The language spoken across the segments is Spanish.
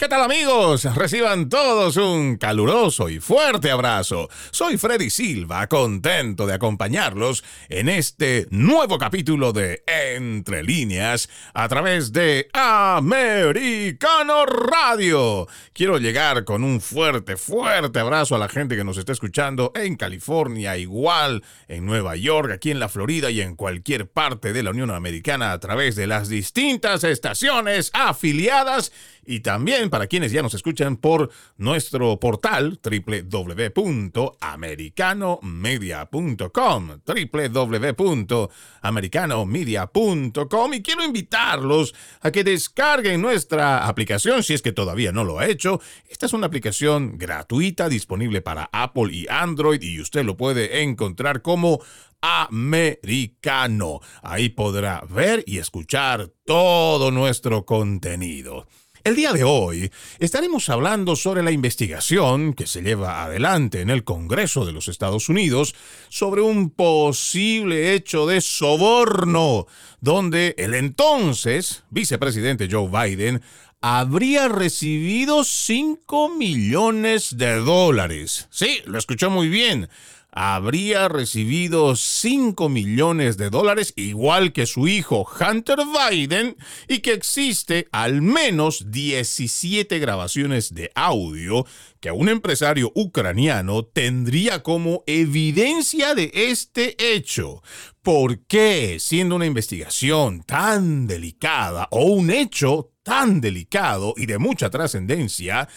¿Qué tal amigos? Reciban todos un caluroso y fuerte abrazo. Soy Freddy Silva, contento de acompañarlos en este nuevo capítulo de Entre líneas a través de Americano Radio. Quiero llegar con un fuerte, fuerte abrazo a la gente que nos está escuchando en California, igual en Nueva York, aquí en la Florida y en cualquier parte de la Unión Americana a través de las distintas estaciones afiliadas y también para quienes ya nos escuchan por nuestro portal www.americanomedia.com www.americanomedia.com y quiero invitarlos a que descarguen nuestra aplicación si es que todavía no lo ha hecho. Esta es una aplicación gratuita disponible para Apple y Android y usted lo puede encontrar como americano. Ahí podrá ver y escuchar todo nuestro contenido. El día de hoy estaremos hablando sobre la investigación que se lleva adelante en el Congreso de los Estados Unidos sobre un posible hecho de soborno, donde el entonces vicepresidente Joe Biden habría recibido 5 millones de dólares. Sí, lo escuchó muy bien habría recibido 5 millones de dólares, igual que su hijo Hunter Biden, y que existe al menos 17 grabaciones de audio que un empresario ucraniano tendría como evidencia de este hecho. ¿Por qué, siendo una investigación tan delicada o un hecho tan delicado y de mucha trascendencia,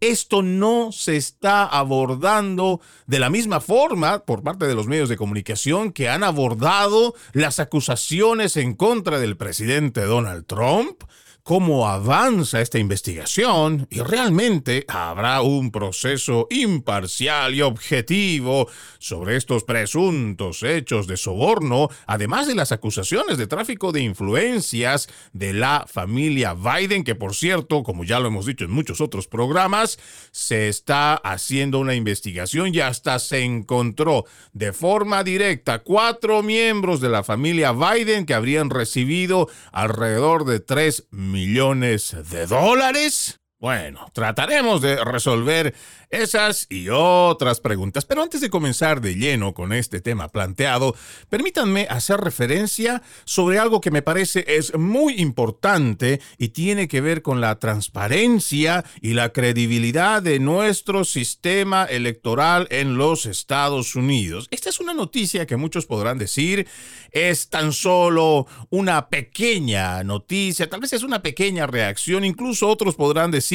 esto no se está abordando de la misma forma por parte de los medios de comunicación que han abordado las acusaciones en contra del presidente Donald Trump cómo avanza esta investigación y realmente habrá un proceso imparcial y objetivo sobre estos presuntos hechos de soborno, además de las acusaciones de tráfico de influencias de la familia Biden, que por cierto, como ya lo hemos dicho en muchos otros programas, se está haciendo una investigación y hasta se encontró de forma directa cuatro miembros de la familia Biden que habrían recibido alrededor de 3 millones de dólares. Bueno, trataremos de resolver esas y otras preguntas. Pero antes de comenzar de lleno con este tema planteado, permítanme hacer referencia sobre algo que me parece es muy importante y tiene que ver con la transparencia y la credibilidad de nuestro sistema electoral en los Estados Unidos. Esta es una noticia que muchos podrán decir es tan solo una pequeña noticia, tal vez es una pequeña reacción, incluso otros podrán decir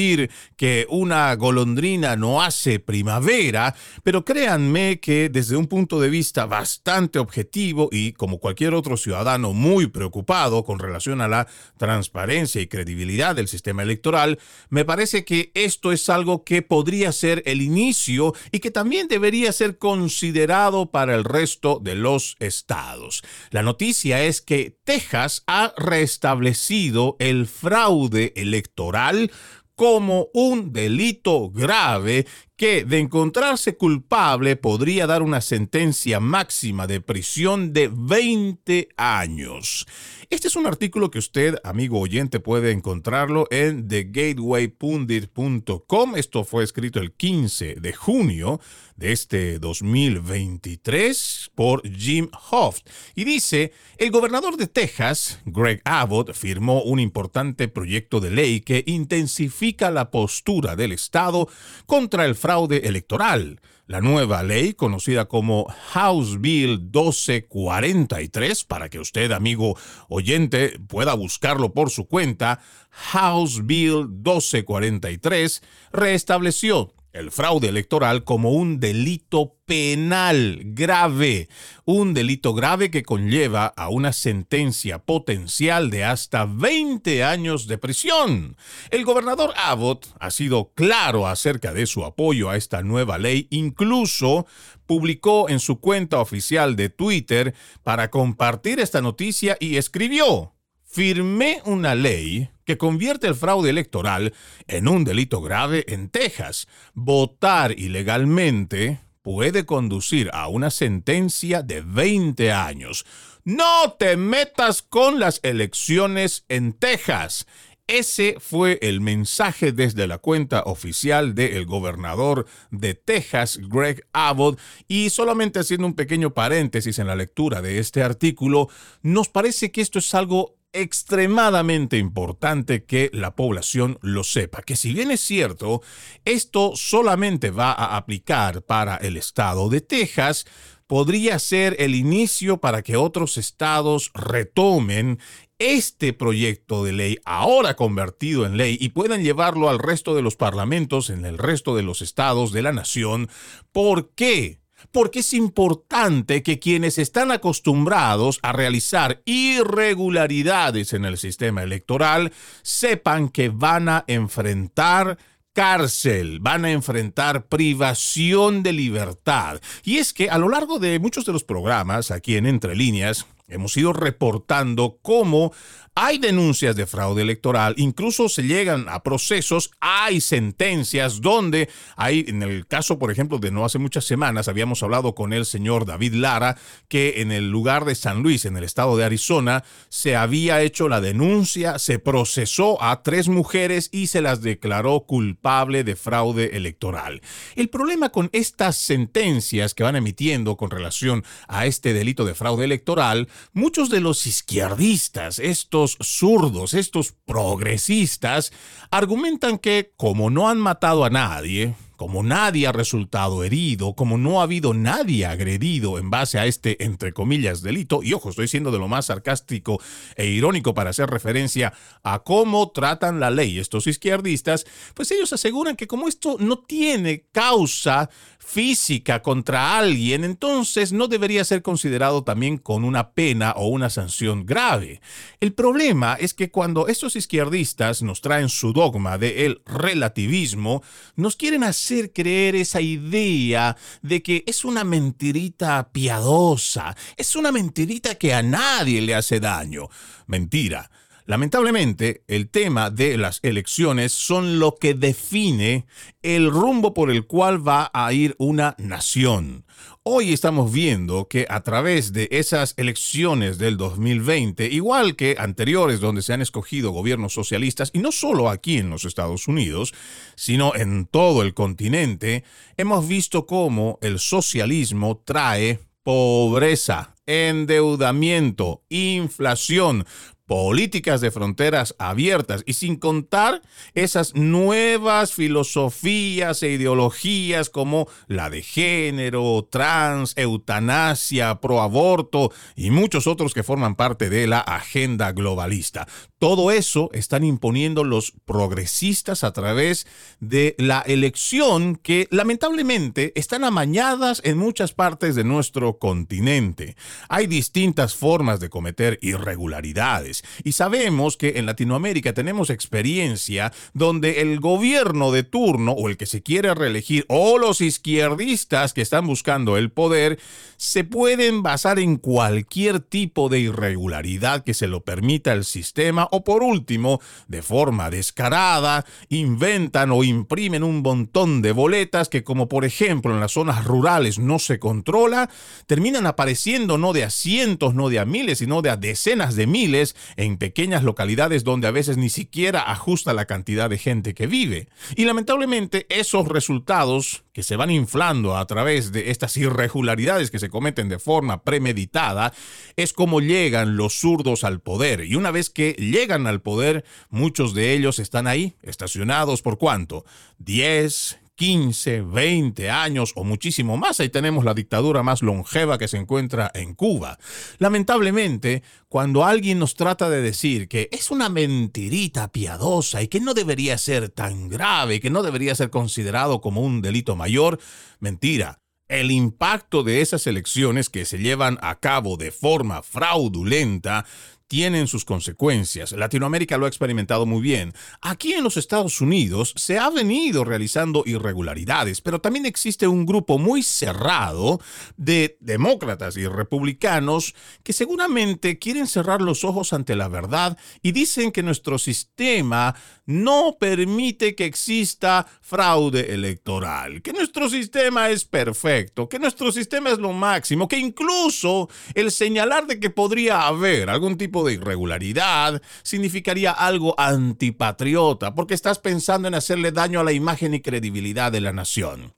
que una golondrina no hace primavera, pero créanme que desde un punto de vista bastante objetivo y como cualquier otro ciudadano muy preocupado con relación a la transparencia y credibilidad del sistema electoral, me parece que esto es algo que podría ser el inicio y que también debería ser considerado para el resto de los estados. La noticia es que Texas ha restablecido el fraude electoral como un delito grave que de encontrarse culpable podría dar una sentencia máxima de prisión de 20 años. Este es un artículo que usted, amigo oyente, puede encontrarlo en thegatewaypundit.com. Esto fue escrito el 15 de junio de este 2023 por Jim Hoft. Y dice, el gobernador de Texas, Greg Abbott, firmó un importante proyecto de ley que intensifica la postura del Estado contra el fraude electoral. La nueva ley, conocida como House Bill 1243, para que usted, amigo oyente, pueda buscarlo por su cuenta, House Bill 1243 restableció el fraude electoral como un delito penal grave, un delito grave que conlleva a una sentencia potencial de hasta 20 años de prisión. El gobernador Abbott ha sido claro acerca de su apoyo a esta nueva ley, incluso publicó en su cuenta oficial de Twitter para compartir esta noticia y escribió, firmé una ley que convierte el fraude electoral en un delito grave en Texas. Votar ilegalmente puede conducir a una sentencia de 20 años. No te metas con las elecciones en Texas. Ese fue el mensaje desde la cuenta oficial del gobernador de Texas, Greg Abbott, y solamente haciendo un pequeño paréntesis en la lectura de este artículo, nos parece que esto es algo extremadamente importante que la población lo sepa, que si bien es cierto, esto solamente va a aplicar para el estado de Texas, podría ser el inicio para que otros estados retomen este proyecto de ley ahora convertido en ley y puedan llevarlo al resto de los parlamentos en el resto de los estados de la nación. ¿Por qué? Porque es importante que quienes están acostumbrados a realizar irregularidades en el sistema electoral sepan que van a enfrentar cárcel, van a enfrentar privación de libertad. Y es que a lo largo de muchos de los programas aquí en Entre Líneas, hemos ido reportando cómo hay denuncias de fraude electoral, incluso se llegan a procesos, hay sentencias donde hay, en el caso, por ejemplo, de no hace muchas semanas, habíamos hablado con el señor David Lara, que en el lugar de San Luis, en el estado de Arizona, se había hecho la denuncia, se procesó a tres mujeres y se las declaró culpable de fraude electoral. El problema con estas sentencias que van emitiendo con relación a este delito de fraude electoral, muchos de los izquierdistas, estos zurdos, estos progresistas, argumentan que como no han matado a nadie, como nadie ha resultado herido, como no ha habido nadie agredido en base a este, entre comillas, delito, y ojo, estoy siendo de lo más sarcástico e irónico para hacer referencia a cómo tratan la ley estos izquierdistas, pues ellos aseguran que como esto no tiene causa física contra alguien, entonces no debería ser considerado también con una pena o una sanción grave. El problema es que cuando estos izquierdistas nos traen su dogma de el relativismo, nos quieren hacer creer esa idea de que es una mentirita piadosa, es una mentirita que a nadie le hace daño. Mentira. Lamentablemente, el tema de las elecciones son lo que define el rumbo por el cual va a ir una nación. Hoy estamos viendo que a través de esas elecciones del 2020, igual que anteriores donde se han escogido gobiernos socialistas, y no solo aquí en los Estados Unidos, sino en todo el continente, hemos visto cómo el socialismo trae pobreza, endeudamiento, inflación, políticas de fronteras abiertas y sin contar esas nuevas filosofías e ideologías como la de género, trans, eutanasia, proaborto y muchos otros que forman parte de la agenda globalista. Todo eso están imponiendo los progresistas a través de la elección que lamentablemente están amañadas en muchas partes de nuestro continente. Hay distintas formas de cometer irregularidades y sabemos que en Latinoamérica tenemos experiencia donde el gobierno de turno o el que se quiere reelegir o los izquierdistas que están buscando el poder se pueden basar en cualquier tipo de irregularidad que se lo permita el sistema o por último, de forma descarada, inventan o imprimen un montón de boletas que como por ejemplo en las zonas rurales no se controla, terminan apareciendo no de a cientos, no de a miles, sino de a decenas de miles en pequeñas localidades donde a veces ni siquiera ajusta la cantidad de gente que vive. Y lamentablemente esos resultados que se van inflando a través de estas irregularidades que se cometen de forma premeditada, es como llegan los zurdos al poder. Y una vez que llegan al poder, muchos de ellos están ahí, estacionados por cuánto? 10, 15, 20 años o muchísimo más. Ahí tenemos la dictadura más longeva que se encuentra en Cuba. Lamentablemente, cuando alguien nos trata de decir que es una mentirita piadosa y que no debería ser tan grave, que no debería ser considerado como un delito mayor, mentira. El impacto de esas elecciones que se llevan a cabo de forma fraudulenta tienen sus consecuencias. Latinoamérica lo ha experimentado muy bien. Aquí en los Estados Unidos se ha venido realizando irregularidades, pero también existe un grupo muy cerrado de demócratas y republicanos que seguramente quieren cerrar los ojos ante la verdad y dicen que nuestro sistema no permite que exista fraude electoral, que nuestro sistema es perfecto, que nuestro sistema es lo máximo, que incluso el señalar de que podría haber algún tipo de irregularidad significaría algo antipatriota, porque estás pensando en hacerle daño a la imagen y credibilidad de la nación.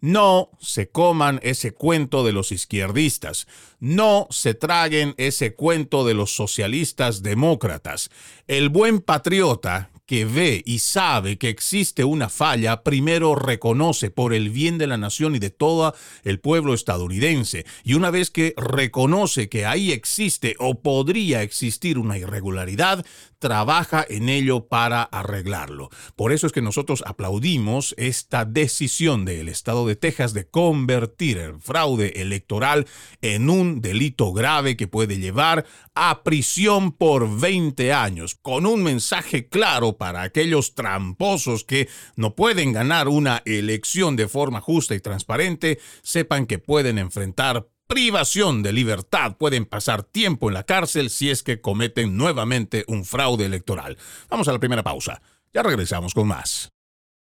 No se coman ese cuento de los izquierdistas. No se traguen ese cuento de los socialistas demócratas. El buen patriota que ve y sabe que existe una falla, primero reconoce por el bien de la nación y de todo el pueblo estadounidense. Y una vez que reconoce que ahí existe o podría existir una irregularidad, trabaja en ello para arreglarlo. Por eso es que nosotros aplaudimos esta decisión del Estado de Texas de convertir el fraude electoral en un delito grave que puede llevar a prisión por 20 años, con un mensaje claro para aquellos tramposos que no pueden ganar una elección de forma justa y transparente, sepan que pueden enfrentar privación de libertad, pueden pasar tiempo en la cárcel si es que cometen nuevamente un fraude electoral. Vamos a la primera pausa. Ya regresamos con más.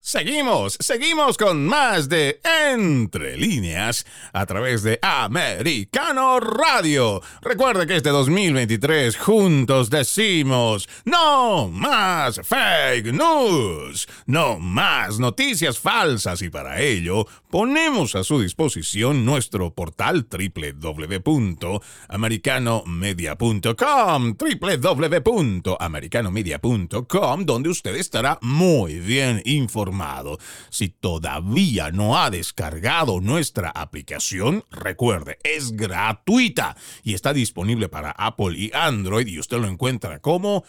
Seguimos, seguimos con más de Entre líneas a través de Americano Radio. Recuerde que este 2023 juntos decimos, no más fake news, no más noticias falsas y para ello ponemos a su disposición nuestro portal www.americanomedia.com, www.americanomedia.com, donde usted estará muy bien informado si todavía no ha descargado nuestra aplicación, recuerde, es gratuita y está disponible para Apple y Android y usted lo encuentra como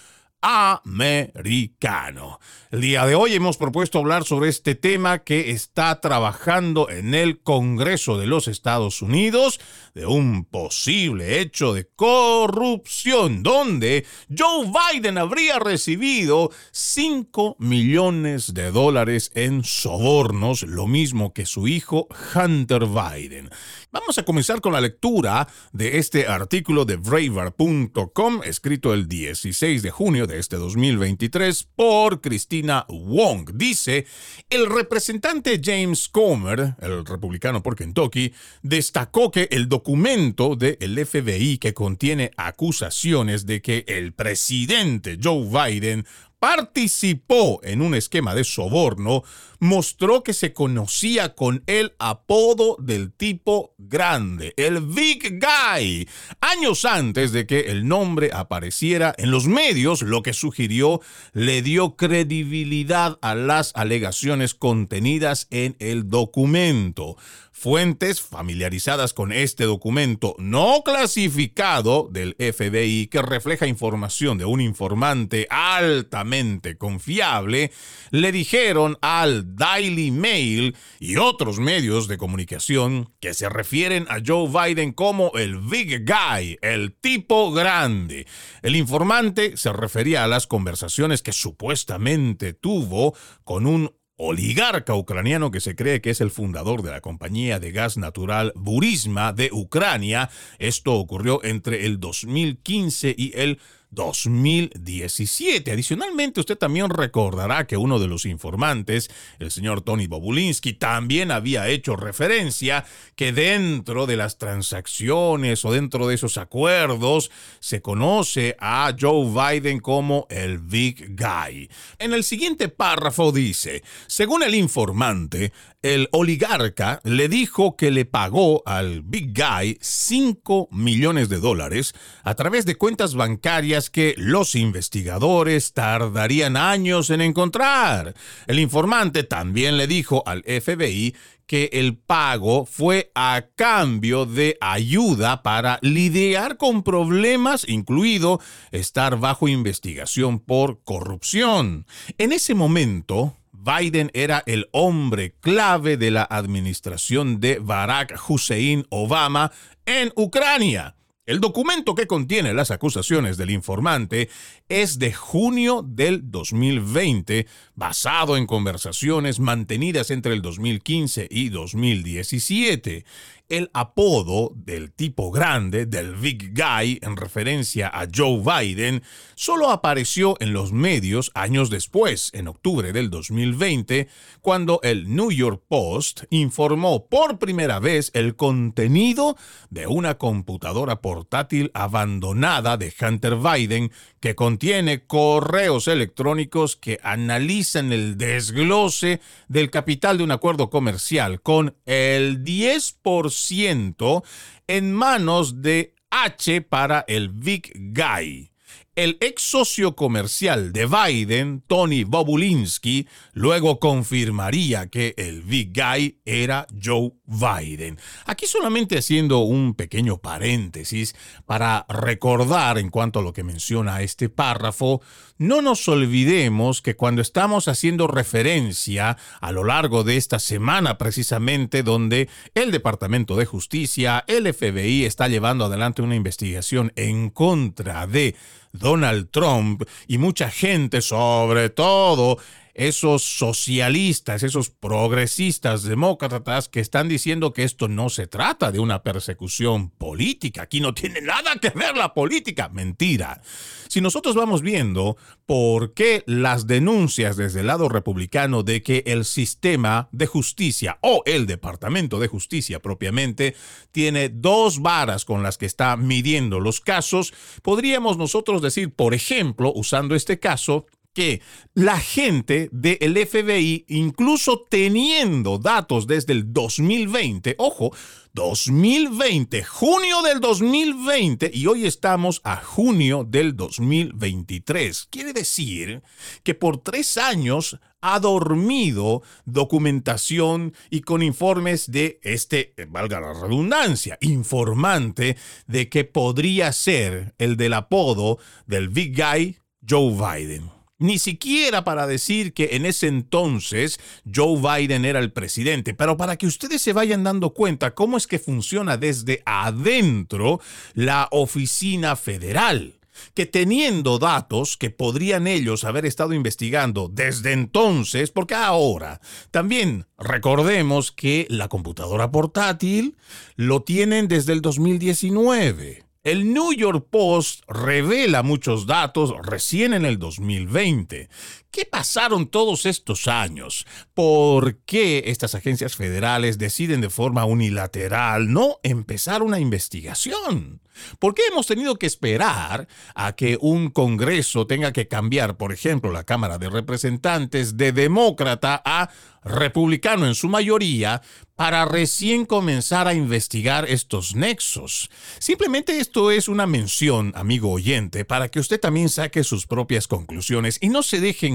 americano. El día de hoy hemos propuesto hablar sobre este tema que está trabajando en el Congreso de los Estados Unidos de un posible hecho de corrupción donde Joe Biden habría recibido 5 millones de dólares en sobornos, lo mismo que su hijo Hunter Biden. Vamos a comenzar con la lectura de este artículo de Braver.com escrito el 16 de junio de este 2023 por Cristina Wong. Dice, el representante James Comer, el republicano por Kentucky, destacó que el documento del FBI que contiene acusaciones de que el presidente Joe Biden participó en un esquema de soborno, mostró que se conocía con el apodo del tipo grande, el Big Guy, años antes de que el nombre apareciera en los medios, lo que sugirió le dio credibilidad a las alegaciones contenidas en el documento. Fuentes familiarizadas con este documento no clasificado del FBI que refleja información de un informante altamente confiable, le dijeron al Daily Mail y otros medios de comunicación que se refieren a Joe Biden como el Big Guy, el tipo grande. El informante se refería a las conversaciones que supuestamente tuvo con un oligarca ucraniano que se cree que es el fundador de la compañía de gas natural Burisma de Ucrania. Esto ocurrió entre el 2015 y el 2017. Adicionalmente, usted también recordará que uno de los informantes, el señor Tony Bobulinski, también había hecho referencia que dentro de las transacciones o dentro de esos acuerdos se conoce a Joe Biden como el Big Guy. En el siguiente párrafo dice, según el informante, el oligarca le dijo que le pagó al Big Guy 5 millones de dólares a través de cuentas bancarias que los investigadores tardarían años en encontrar. El informante también le dijo al FBI que el pago fue a cambio de ayuda para lidiar con problemas, incluido estar bajo investigación por corrupción. En ese momento, Biden era el hombre clave de la administración de Barack Hussein Obama en Ucrania. El documento que contiene las acusaciones del informante es de junio del 2020, basado en conversaciones mantenidas entre el 2015 y 2017. El apodo del tipo grande, del Big Guy, en referencia a Joe Biden, solo apareció en los medios años después, en octubre del 2020, cuando el New York Post informó por primera vez el contenido de una computadora portátil abandonada de Hunter Biden que contiene correos electrónicos que analizan el desglose del capital de un acuerdo comercial con el 10% en manos de H para el Big Guy. El ex socio comercial de Biden, Tony Bobulinski, luego confirmaría que el Big Guy era Joe Biden. Aquí solamente haciendo un pequeño paréntesis para recordar en cuanto a lo que menciona este párrafo, no nos olvidemos que cuando estamos haciendo referencia a lo largo de esta semana precisamente donde el Departamento de Justicia, el FBI está llevando adelante una investigación en contra de Donald Trump y mucha gente, sobre todo esos socialistas, esos progresistas demócratas que están diciendo que esto no se trata de una persecución política, aquí no tiene nada que ver la política, mentira. Si nosotros vamos viendo por qué las denuncias desde el lado republicano de que el sistema de justicia o el Departamento de Justicia propiamente tiene dos varas con las que está midiendo los casos, podríamos nosotros decir, por ejemplo, usando este caso, que la gente del FBI, incluso teniendo datos desde el 2020, ojo, 2020, junio del 2020, y hoy estamos a junio del 2023. Quiere decir que por tres años ha dormido documentación y con informes de este, valga la redundancia, informante de que podría ser el del apodo del Big Guy Joe Biden ni siquiera para decir que en ese entonces Joe Biden era el presidente, pero para que ustedes se vayan dando cuenta cómo es que funciona desde adentro la oficina federal que teniendo datos que podrían ellos haber estado investigando desde entonces, porque ahora también recordemos que la computadora portátil lo tienen desde el 2019. El New York Post revela muchos datos recién en el 2020. ¿Qué pasaron todos estos años? ¿Por qué estas agencias federales deciden de forma unilateral no empezar una investigación? ¿Por qué hemos tenido que esperar a que un Congreso tenga que cambiar, por ejemplo, la Cámara de Representantes de demócrata a republicano en su mayoría para recién comenzar a investigar estos nexos. Simplemente esto es una mención, amigo oyente, para que usted también saque sus propias conclusiones y no se deje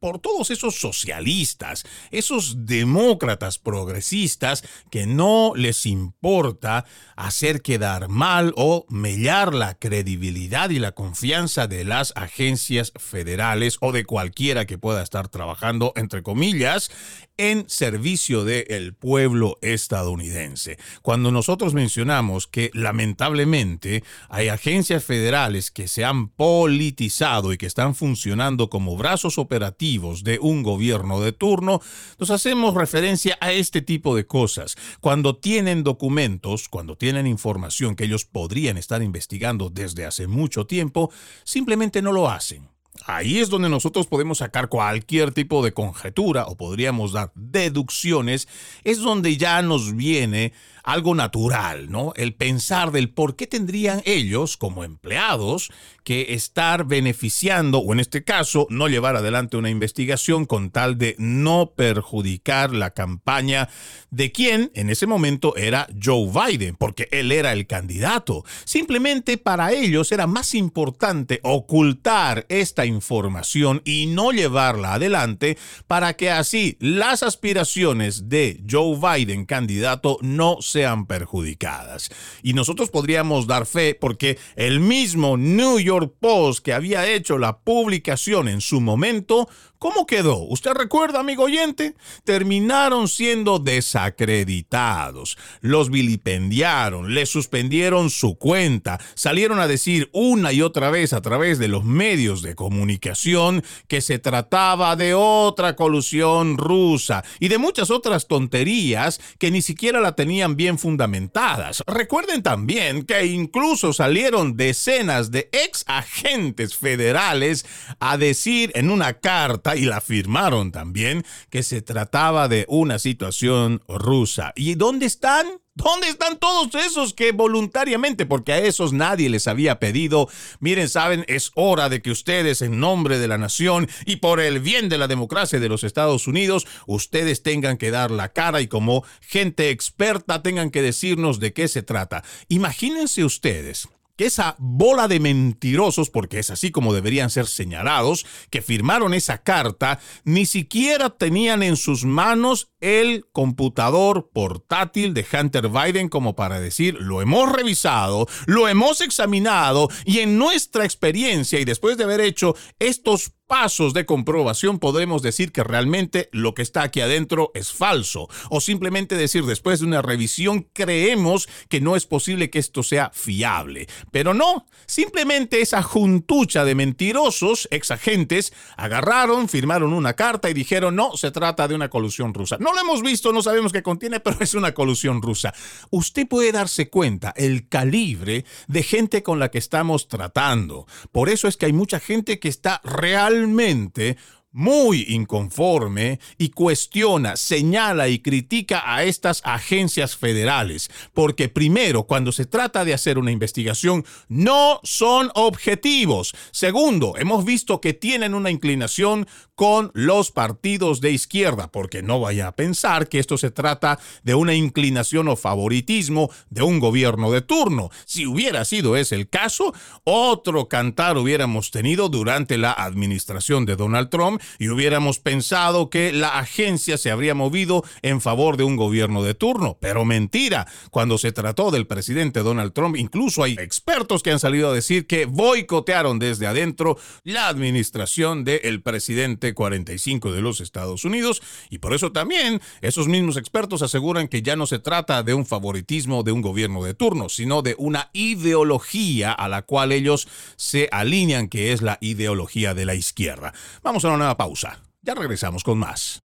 por todos esos socialistas, esos demócratas progresistas que no les importa hacer quedar mal o mellar la credibilidad y la confianza de las agencias federales o de cualquiera que pueda estar trabajando, entre comillas, en servicio del pueblo estadounidense. Cuando nosotros mencionamos que lamentablemente hay agencias federales que se han politizado y que están funcionando como brazos operativos de un gobierno de turno, nos hacemos referencia a este tipo de cosas. Cuando tienen documentos, cuando tienen información que ellos podrían estar investigando desde hace mucho tiempo, simplemente no lo hacen. Ahí es donde nosotros podemos sacar cualquier tipo de conjetura o podríamos dar deducciones, es donde ya nos viene algo natural, ¿no? El pensar del por qué tendrían ellos, como empleados, que estar beneficiando, o en este caso, no llevar adelante una investigación con tal de no perjudicar la campaña de quien en ese momento era Joe Biden, porque él era el candidato. Simplemente para ellos era más importante ocultar esta información y no llevarla adelante para que así las aspiraciones de Joe Biden, candidato, no sean perjudicadas. Y nosotros podríamos dar fe porque el mismo New York Post que había hecho la publicación en su momento ¿Cómo quedó? ¿Usted recuerda, amigo oyente? Terminaron siendo desacreditados. Los vilipendiaron, le suspendieron su cuenta, salieron a decir una y otra vez a través de los medios de comunicación que se trataba de otra colusión rusa y de muchas otras tonterías que ni siquiera la tenían bien fundamentadas. Recuerden también que incluso salieron decenas de ex agentes federales a decir en una carta y la firmaron también que se trataba de una situación rusa. ¿Y dónde están? ¿Dónde están todos esos que voluntariamente, porque a esos nadie les había pedido, miren, saben, es hora de que ustedes en nombre de la nación y por el bien de la democracia de los Estados Unidos, ustedes tengan que dar la cara y como gente experta tengan que decirnos de qué se trata? Imagínense ustedes esa bola de mentirosos, porque es así como deberían ser señalados, que firmaron esa carta, ni siquiera tenían en sus manos el computador portátil de Hunter Biden como para decir, lo hemos revisado, lo hemos examinado y en nuestra experiencia y después de haber hecho estos pasos de comprobación podemos decir que realmente lo que está aquí adentro es falso. O simplemente decir después de una revisión creemos que no es posible que esto sea fiable. Pero no, simplemente esa juntucha de mentirosos exagentes agarraron, firmaron una carta y dijeron no, se trata de una colusión rusa. No lo hemos visto, no sabemos qué contiene, pero es una colusión rusa. Usted puede darse cuenta el calibre de gente con la que estamos tratando. Por eso es que hay mucha gente que está realmente realmente muy inconforme y cuestiona, señala y critica a estas agencias federales, porque primero, cuando se trata de hacer una investigación, no son objetivos. Segundo, hemos visto que tienen una inclinación con los partidos de izquierda, porque no vaya a pensar que esto se trata de una inclinación o favoritismo de un gobierno de turno. Si hubiera sido ese el caso, otro cantar hubiéramos tenido durante la administración de Donald Trump y hubiéramos pensado que la agencia se habría movido en favor de un gobierno de turno. Pero mentira, cuando se trató del presidente Donald Trump, incluso hay expertos que han salido a decir que boicotearon desde adentro la administración del presidente 45 de los Estados Unidos y por eso también esos mismos expertos aseguran que ya no se trata de un favoritismo de un gobierno de turno, sino de una ideología a la cual ellos se alinean, que es la ideología de la izquierda. Vamos a una pausa. Ya regresamos con más.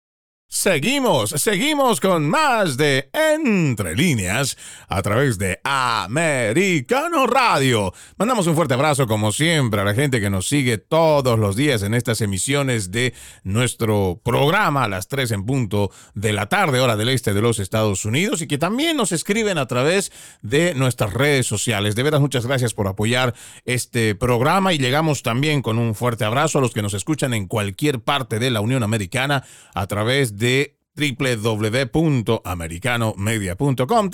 Seguimos, seguimos con más de Entre líneas a través de Americano Radio. Mandamos un fuerte abrazo como siempre a la gente que nos sigue todos los días en estas emisiones de nuestro programa a las 3 en punto de la tarde, hora del este de los Estados Unidos y que también nos escriben a través de nuestras redes sociales. De veras, muchas gracias por apoyar este programa y llegamos también con un fuerte abrazo a los que nos escuchan en cualquier parte de la Unión Americana a través de de www.americanomedia.com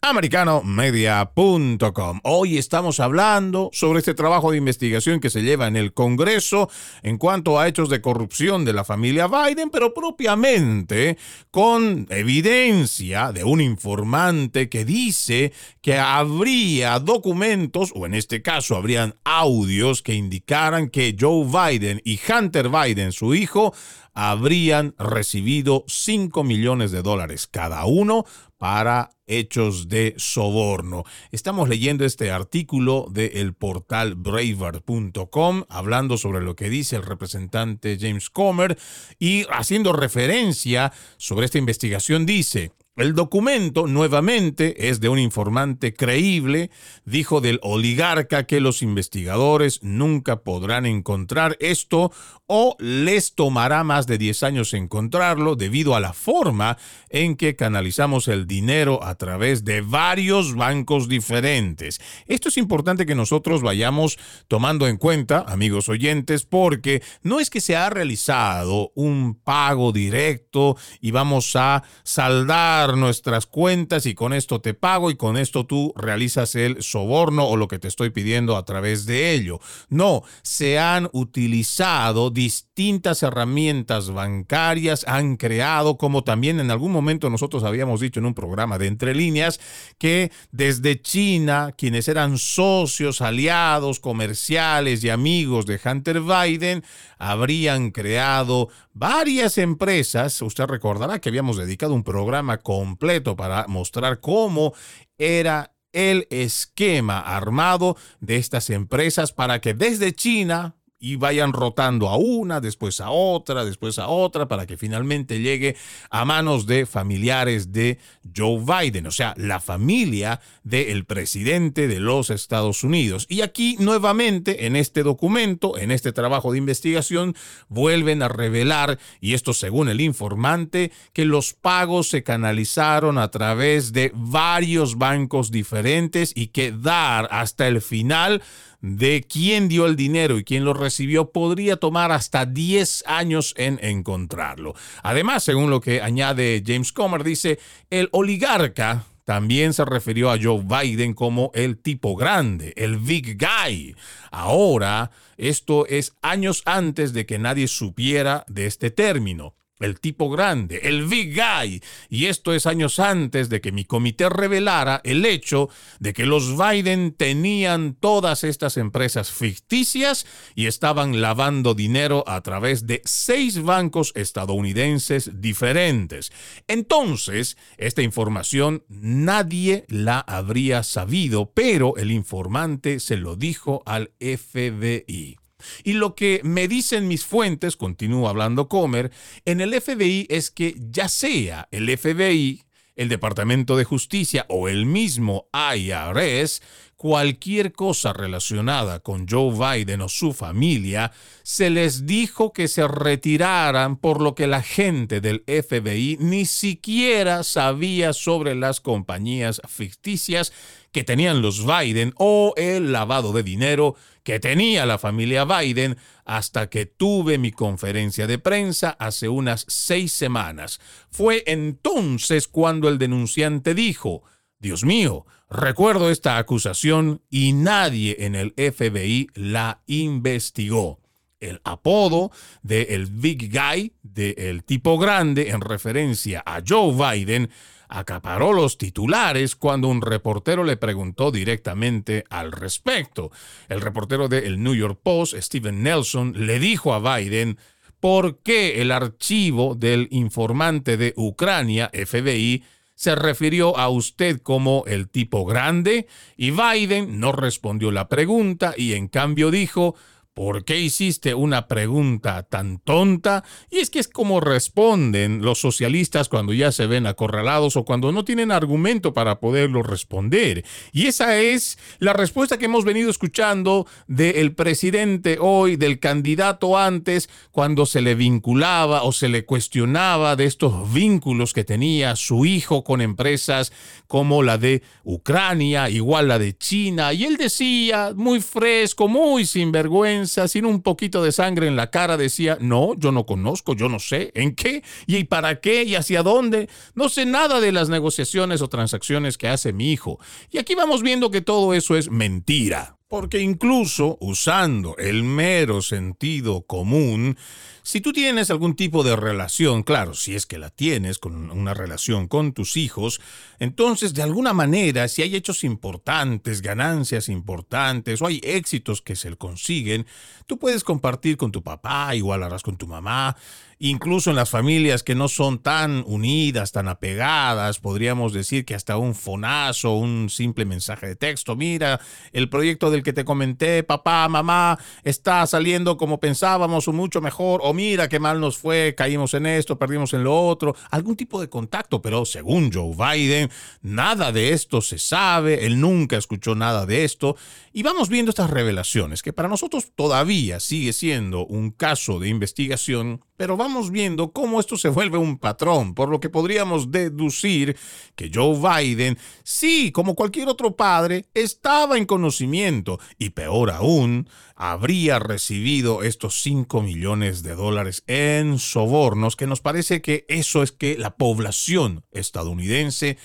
www.americanomedia.com Hoy estamos hablando sobre este trabajo de investigación que se lleva en el Congreso en cuanto a hechos de corrupción de la familia Biden, pero propiamente con evidencia de un informante que dice que habría documentos, o en este caso habrían audios que indicaran que Joe Biden y Hunter Biden, su hijo, habrían recibido 5 millones de dólares cada uno para hechos de soborno. Estamos leyendo este artículo del portal Braver.com hablando sobre lo que dice el representante James Comer y haciendo referencia sobre esta investigación dice, el documento, nuevamente, es de un informante creíble, dijo del oligarca que los investigadores nunca podrán encontrar esto o les tomará más de 10 años encontrarlo debido a la forma en que canalizamos el dinero a través de varios bancos diferentes. Esto es importante que nosotros vayamos tomando en cuenta, amigos oyentes, porque no es que se ha realizado un pago directo y vamos a saldar nuestras cuentas y con esto te pago y con esto tú realizas el soborno o lo que te estoy pidiendo a través de ello. No, se han utilizado distintas herramientas bancarias, han creado, como también en algún momento nosotros habíamos dicho en un programa de entre líneas, que desde China, quienes eran socios, aliados, comerciales y amigos de Hunter Biden, habrían creado varias empresas. Usted recordará que habíamos dedicado un programa completo para mostrar cómo era el esquema armado de estas empresas para que desde China y vayan rotando a una, después a otra, después a otra, para que finalmente llegue a manos de familiares de Joe Biden, o sea, la familia del presidente de los Estados Unidos. Y aquí nuevamente, en este documento, en este trabajo de investigación, vuelven a revelar, y esto según el informante, que los pagos se canalizaron a través de varios bancos diferentes y que dar hasta el final de quién dio el dinero y quién lo recibió podría tomar hasta 10 años en encontrarlo. Además, según lo que añade James Comer, dice, el oligarca también se refirió a Joe Biden como el tipo grande, el big guy. Ahora, esto es años antes de que nadie supiera de este término el tipo grande, el big guy. Y esto es años antes de que mi comité revelara el hecho de que los Biden tenían todas estas empresas ficticias y estaban lavando dinero a través de seis bancos estadounidenses diferentes. Entonces, esta información nadie la habría sabido, pero el informante se lo dijo al FBI. Y lo que me dicen mis fuentes, continúa hablando Comer, en el FBI es que ya sea el FBI, el Departamento de Justicia o el mismo IRS, cualquier cosa relacionada con Joe Biden o su familia, se les dijo que se retiraran, por lo que la gente del FBI ni siquiera sabía sobre las compañías ficticias que tenían los Biden o el lavado de dinero que tenía la familia Biden hasta que tuve mi conferencia de prensa hace unas seis semanas. Fue entonces cuando el denunciante dijo, Dios mío, recuerdo esta acusación y nadie en el FBI la investigó. El apodo de el Big Guy, de el tipo grande en referencia a Joe Biden, acaparó los titulares cuando un reportero le preguntó directamente al respecto. El reportero de El New York Post, Stephen Nelson, le dijo a Biden por qué el archivo del informante de Ucrania, FBI, se refirió a usted como el tipo grande y Biden no respondió la pregunta y en cambio dijo, ¿Por qué hiciste una pregunta tan tonta? Y es que es como responden los socialistas cuando ya se ven acorralados o cuando no tienen argumento para poderlo responder. Y esa es la respuesta que hemos venido escuchando del presidente hoy, del candidato antes, cuando se le vinculaba o se le cuestionaba de estos vínculos que tenía su hijo con empresas como la de Ucrania, igual la de China. Y él decía, muy fresco, muy sinvergüenza, sin un poquito de sangre en la cara, decía, no, yo no conozco, yo no sé, ¿en qué? ¿Y para qué? ¿Y hacia dónde? No sé nada de las negociaciones o transacciones que hace mi hijo. Y aquí vamos viendo que todo eso es mentira. Porque incluso usando el mero sentido común, si tú tienes algún tipo de relación, claro, si es que la tienes con una relación con tus hijos, entonces de alguna manera, si hay hechos importantes, ganancias importantes o hay éxitos que se consiguen, tú puedes compartir con tu papá, igual harás con tu mamá, incluso en las familias que no son tan unidas, tan apegadas, podríamos decir que hasta un fonazo, un simple mensaje de texto, mira, el proyecto del que te comenté, papá, mamá, está saliendo como pensábamos o mucho mejor, o mira qué mal nos fue, caímos en esto, perdimos en lo otro, algún tipo de contacto, pero según Joe Biden, nada de esto se sabe, él nunca escuchó nada de esto, y vamos viendo estas revelaciones, que para nosotros todavía sigue siendo un caso de investigación, pero vamos viendo cómo esto se vuelve un patrón, por lo que podríamos deducir que Joe Biden, sí, como cualquier otro padre, estaba en conocimiento y peor aún, habría recibido estos 5 millones de dólares en sobornos, que nos parece que eso es que la población estadounidense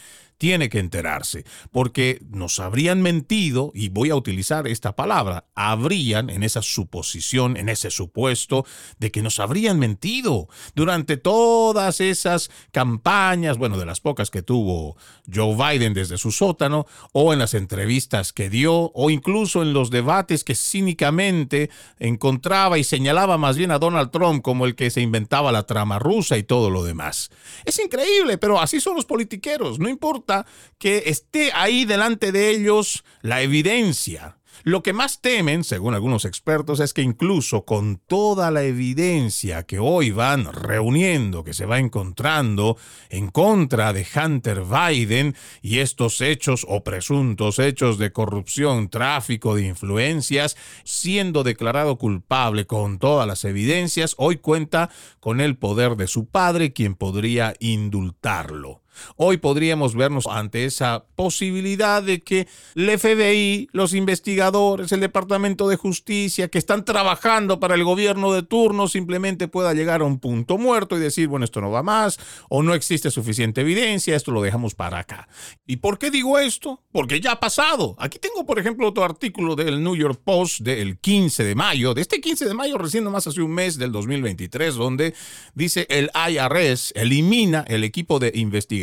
tiene que enterarse, porque nos habrían mentido, y voy a utilizar esta palabra, habrían en esa suposición, en ese supuesto, de que nos habrían mentido durante todas esas campañas, bueno, de las pocas que tuvo Joe Biden desde su sótano, o en las entrevistas que dio, o incluso en los debates que cínicamente encontraba y señalaba más bien a Donald Trump como el que se inventaba la trama rusa y todo lo demás. Es increíble, pero así son los politiqueros, no importa que esté ahí delante de ellos la evidencia. Lo que más temen, según algunos expertos, es que incluso con toda la evidencia que hoy van reuniendo, que se va encontrando en contra de Hunter Biden y estos hechos o presuntos hechos de corrupción, tráfico de influencias, siendo declarado culpable con todas las evidencias, hoy cuenta con el poder de su padre, quien podría indultarlo. Hoy podríamos vernos ante esa posibilidad de que el FBI, los investigadores, el Departamento de Justicia que están trabajando para el gobierno de turno simplemente pueda llegar a un punto muerto y decir, bueno, esto no va más o no existe suficiente evidencia, esto lo dejamos para acá. ¿Y por qué digo esto? Porque ya ha pasado. Aquí tengo, por ejemplo, otro artículo del New York Post del 15 de mayo, de este 15 de mayo recién más hace un mes del 2023, donde dice el IRS elimina el equipo de investigación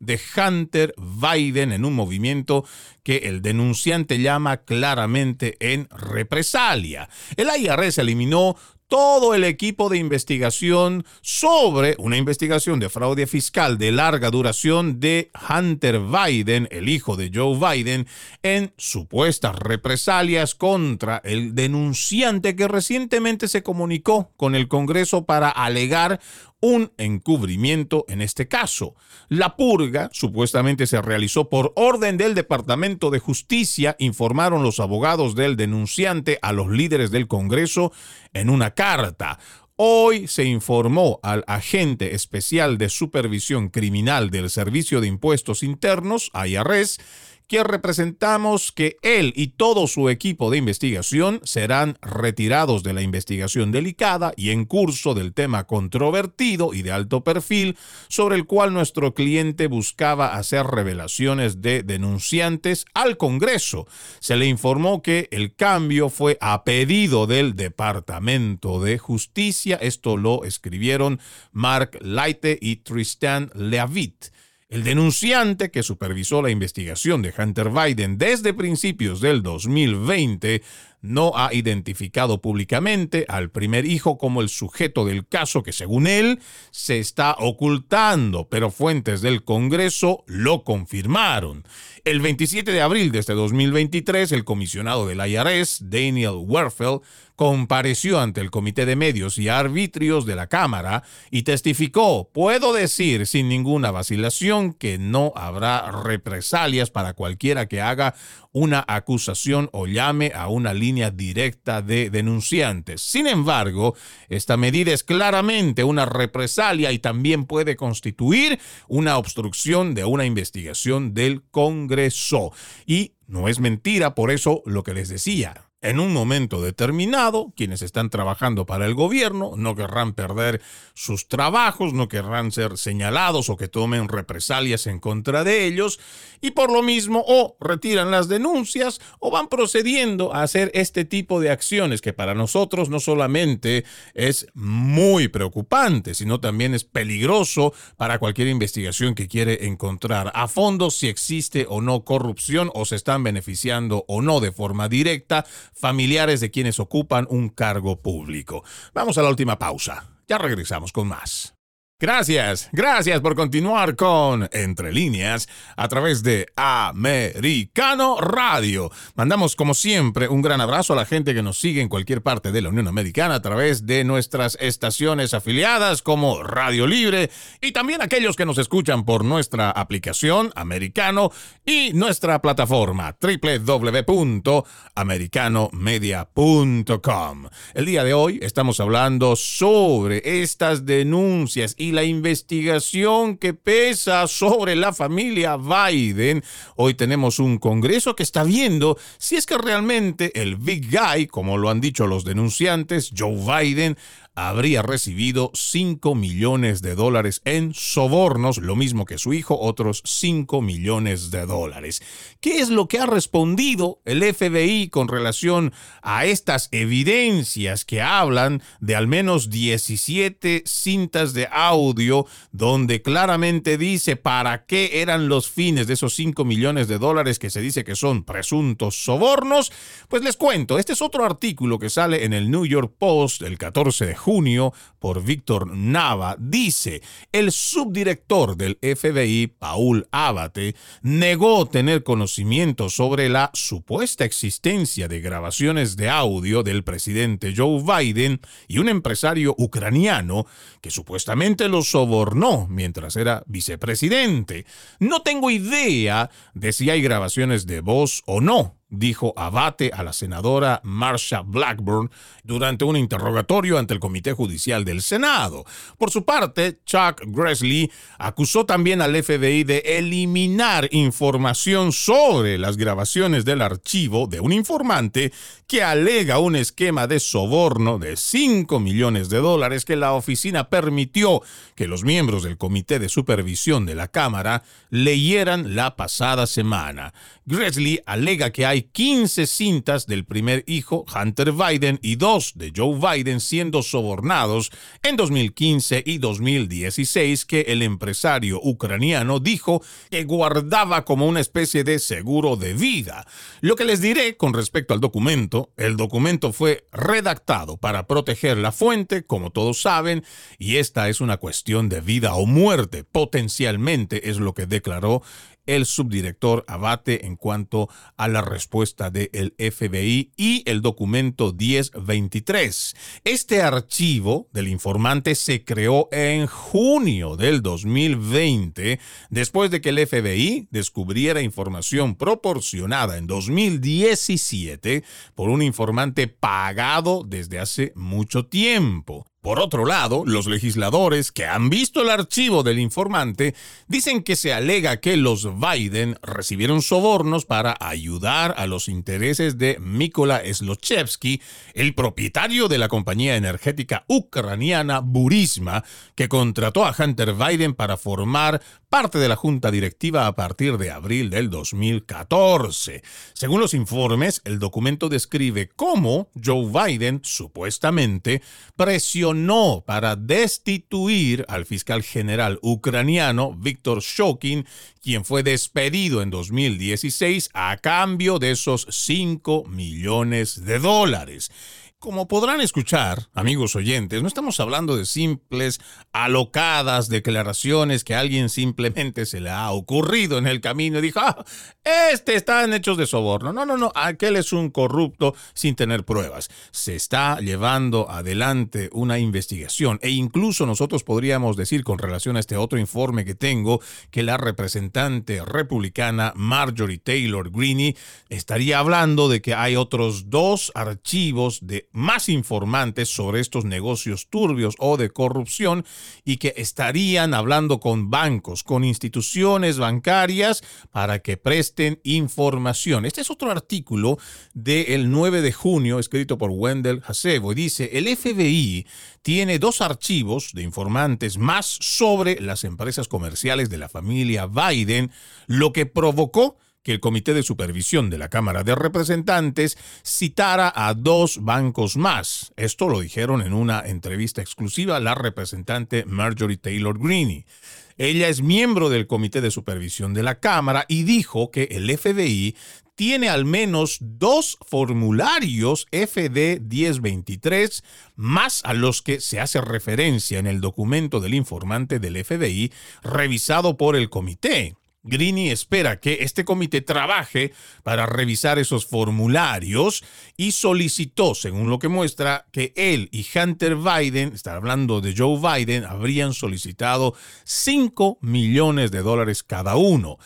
de Hunter Biden en un movimiento que el denunciante llama claramente en represalia. El IRS eliminó todo el equipo de investigación sobre una investigación de fraude fiscal de larga duración de Hunter Biden, el hijo de Joe Biden, en supuestas represalias contra el denunciante que recientemente se comunicó con el Congreso para alegar un encubrimiento en este caso. La purga supuestamente se realizó por orden del Departamento de Justicia, informaron los abogados del denunciante a los líderes del Congreso en una carta. Hoy se informó al agente especial de supervisión criminal del Servicio de Impuestos Internos, IRS, que representamos que él y todo su equipo de investigación serán retirados de la investigación delicada y en curso del tema controvertido y de alto perfil sobre el cual nuestro cliente buscaba hacer revelaciones de denunciantes al Congreso. Se le informó que el cambio fue a pedido del Departamento de Justicia. Esto lo escribieron Mark Leite y Tristan Leavitt. El denunciante que supervisó la investigación de Hunter Biden desde principios del 2020 no ha identificado públicamente al primer hijo como el sujeto del caso que según él se está ocultando, pero fuentes del Congreso lo confirmaron. El 27 de abril de este 2023, el comisionado del IRS, Daniel Werfel, compareció ante el Comité de Medios y Arbitrios de la Cámara y testificó, puedo decir sin ninguna vacilación, que no habrá represalias para cualquiera que haga una acusación o llame a una línea directa de denunciantes. Sin embargo, esta medida es claramente una represalia y también puede constituir una obstrucción de una investigación del Congreso. Y no es mentira, por eso lo que les decía. En un momento determinado, quienes están trabajando para el gobierno no querrán perder sus trabajos, no querrán ser señalados o que tomen represalias en contra de ellos y por lo mismo o retiran las denuncias o van procediendo a hacer este tipo de acciones que para nosotros no solamente es muy preocupante, sino también es peligroso para cualquier investigación que quiere encontrar. A fondo si existe o no corrupción o se están beneficiando o no de forma directa familiares de quienes ocupan un cargo público. Vamos a la última pausa. Ya regresamos con más. Gracias, gracias por continuar con Entre líneas a través de Americano Radio. Mandamos como siempre un gran abrazo a la gente que nos sigue en cualquier parte de la Unión Americana a través de nuestras estaciones afiliadas como Radio Libre y también aquellos que nos escuchan por nuestra aplicación Americano y nuestra plataforma www.americanomedia.com. El día de hoy estamos hablando sobre estas denuncias y la investigación que pesa sobre la familia Biden. Hoy tenemos un Congreso que está viendo si es que realmente el Big Guy, como lo han dicho los denunciantes, Joe Biden, habría recibido 5 millones de dólares en sobornos, lo mismo que su hijo, otros 5 millones de dólares. ¿Qué es lo que ha respondido el FBI con relación a estas evidencias que hablan de al menos 17 cintas de audio donde claramente dice para qué eran los fines de esos 5 millones de dólares que se dice que son presuntos sobornos? Pues les cuento, este es otro artículo que sale en el New York Post el 14 de junio por Víctor Nava. Dice, el subdirector del FBI, Paul Abate, negó tener conocimiento sobre la supuesta existencia de grabaciones de audio del presidente Joe Biden y un empresario ucraniano que supuestamente lo sobornó mientras era vicepresidente. No tengo idea de si hay grabaciones de voz o no dijo Abate a la senadora Marsha Blackburn durante un interrogatorio ante el Comité Judicial del Senado. Por su parte, Chuck Grassley acusó también al FBI de eliminar información sobre las grabaciones del archivo de un informante que alega un esquema de soborno de 5 millones de dólares que la oficina permitió que los miembros del Comité de Supervisión de la Cámara leyeran la pasada semana. Grassley alega que hay 15 cintas del primer hijo, Hunter Biden, y dos de Joe Biden siendo sobornados en 2015 y 2016 que el empresario ucraniano dijo que guardaba como una especie de seguro de vida. Lo que les diré con respecto al documento, el documento fue redactado para proteger la fuente, como todos saben, y esta es una cuestión de vida o muerte, potencialmente es lo que declaró el subdirector Abate en cuanto a la respuesta del FBI y el documento 1023. Este archivo del informante se creó en junio del 2020 después de que el FBI descubriera información proporcionada en 2017 por un informante pagado desde hace mucho tiempo. Por otro lado, los legisladores que han visto el archivo del informante dicen que se alega que los Biden recibieron sobornos para ayudar a los intereses de Mykola Slochevsky, el propietario de la compañía energética ucraniana Burisma, que contrató a Hunter Biden para formar parte de la junta directiva a partir de abril del 2014. Según los informes, el documento describe cómo Joe Biden supuestamente presionó para destituir al fiscal general ucraniano Víctor Shokin, quien fue despedido en 2016 a cambio de esos 5 millones de dólares. Como podrán escuchar, amigos oyentes, no estamos hablando de simples, alocadas declaraciones que a alguien simplemente se le ha ocurrido en el camino y dijo, ah, este está en hechos de soborno. No, no, no, aquel es un corrupto sin tener pruebas. Se está llevando adelante una investigación e incluso nosotros podríamos decir con relación a este otro informe que tengo que la representante republicana Marjorie Taylor Greene estaría hablando de que hay otros dos archivos de más informantes sobre estos negocios turbios o de corrupción y que estarían hablando con bancos, con instituciones bancarias para que presten información. Este es otro artículo del 9 de junio escrito por Wendell Hasebo y dice, el FBI tiene dos archivos de informantes más sobre las empresas comerciales de la familia Biden, lo que provocó que el Comité de Supervisión de la Cámara de Representantes citara a dos bancos más. Esto lo dijeron en una entrevista exclusiva la representante Marjorie Taylor Greene. Ella es miembro del Comité de Supervisión de la Cámara y dijo que el FBI tiene al menos dos formularios FD 1023 más a los que se hace referencia en el documento del informante del FBI revisado por el comité. Greeny espera que este comité trabaje para revisar esos formularios y solicitó, según lo que muestra, que él y Hunter Biden, está hablando de Joe Biden, habrían solicitado 5 millones de dólares cada uno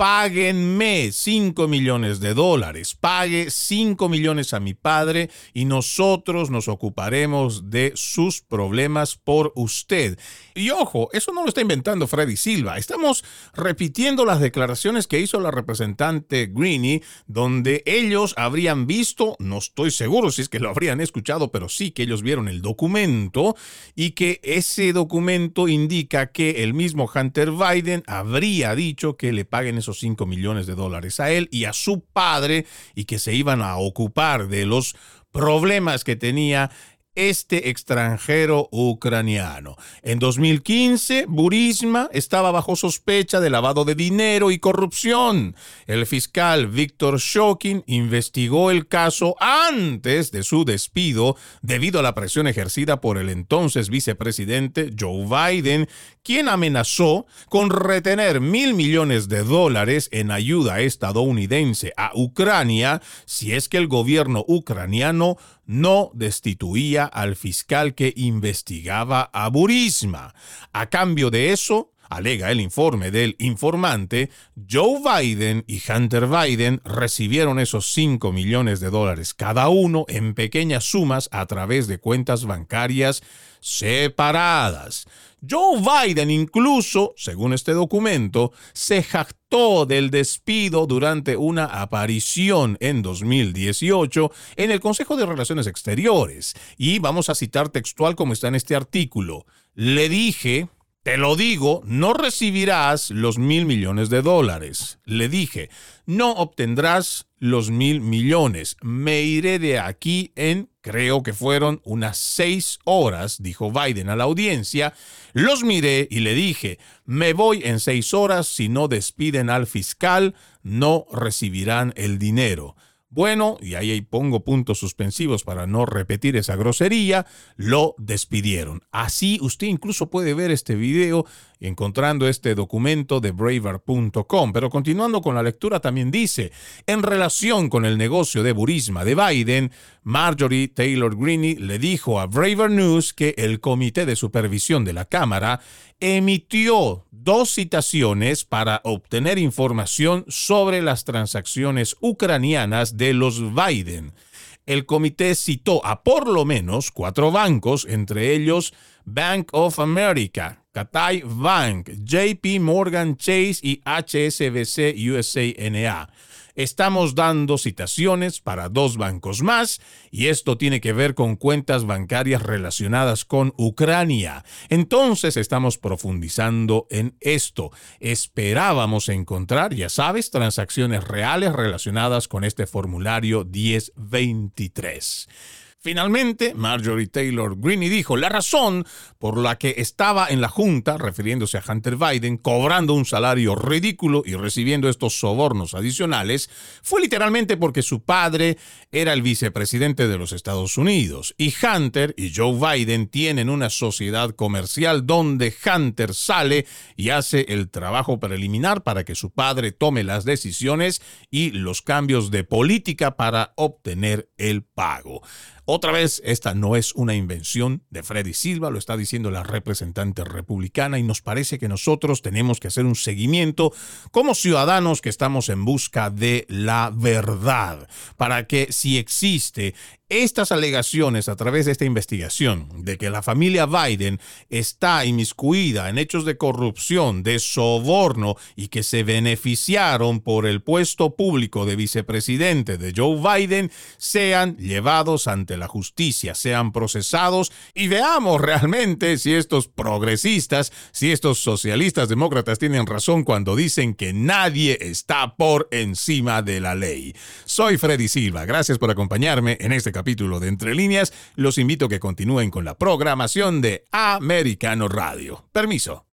páguenme 5 millones de dólares, pague 5 millones a mi padre y nosotros nos ocuparemos de sus problemas por usted. Y ojo, eso no lo está inventando Freddy Silva, estamos repitiendo las declaraciones que hizo la representante Greeny, donde ellos habrían visto, no estoy seguro si es que lo habrían escuchado, pero sí que ellos vieron el documento y que ese documento indica que el mismo Hunter Biden habría dicho que le paguen esos 5 millones de dólares a él y a su padre y que se iban a ocupar de los problemas que tenía este extranjero ucraniano. En 2015, Burisma estaba bajo sospecha de lavado de dinero y corrupción. El fiscal Víctor Shokin investigó el caso antes de su despido debido a la presión ejercida por el entonces vicepresidente Joe Biden, quien amenazó con retener mil millones de dólares en ayuda estadounidense a Ucrania si es que el gobierno ucraniano no destituía al fiscal que investigaba a Burisma. A cambio de eso, alega el informe del informante, Joe Biden y Hunter Biden recibieron esos 5 millones de dólares cada uno en pequeñas sumas a través de cuentas bancarias separadas. Joe Biden incluso, según este documento, se jactó del despido durante una aparición en 2018 en el Consejo de Relaciones Exteriores. Y vamos a citar textual como está en este artículo. Le dije, te lo digo, no recibirás los mil millones de dólares. Le dije, no obtendrás los mil millones. Me iré de aquí en, creo que fueron unas seis horas, dijo Biden a la audiencia. Los miré y le dije, me voy en seis horas, si no despiden al fiscal, no recibirán el dinero. Bueno, y ahí pongo puntos suspensivos para no repetir esa grosería, lo despidieron. Así usted incluso puede ver este video encontrando este documento de braver.com. Pero continuando con la lectura también dice, en relación con el negocio de Burisma de Biden, Marjorie Taylor Greene le dijo a Braver News que el Comité de Supervisión de la Cámara emitió dos citaciones para obtener información sobre las transacciones ucranianas de los Biden. El comité citó a por lo menos cuatro bancos, entre ellos Bank of America, Cathay Bank, JP Morgan Chase y HSBC USANA. Estamos dando citaciones para dos bancos más y esto tiene que ver con cuentas bancarias relacionadas con Ucrania. Entonces estamos profundizando en esto. Esperábamos encontrar, ya sabes, transacciones reales relacionadas con este formulario 1023. Finalmente, Marjorie Taylor Greene dijo, la razón por la que estaba en la Junta, refiriéndose a Hunter Biden, cobrando un salario ridículo y recibiendo estos sobornos adicionales, fue literalmente porque su padre era el vicepresidente de los Estados Unidos y Hunter y Joe Biden tienen una sociedad comercial donde Hunter sale y hace el trabajo preliminar para que su padre tome las decisiones y los cambios de política para obtener el pago. Otra vez, esta no es una invención de Freddy Silva, lo está diciendo la representante republicana y nos parece que nosotros tenemos que hacer un seguimiento como ciudadanos que estamos en busca de la verdad, para que si existe estas alegaciones a través de esta investigación de que la familia Biden está inmiscuida en hechos de corrupción, de soborno y que se beneficiaron por el puesto público de vicepresidente de Joe Biden sean llevados ante la justicia, sean procesados. Y veamos realmente si estos progresistas, si estos socialistas demócratas tienen razón cuando dicen que nadie está por encima de la ley. Soy Freddy Silva, gracias por acompañarme en este capítulo de Entre líneas, los invito a que continúen con la programación de Americano Radio. Permiso.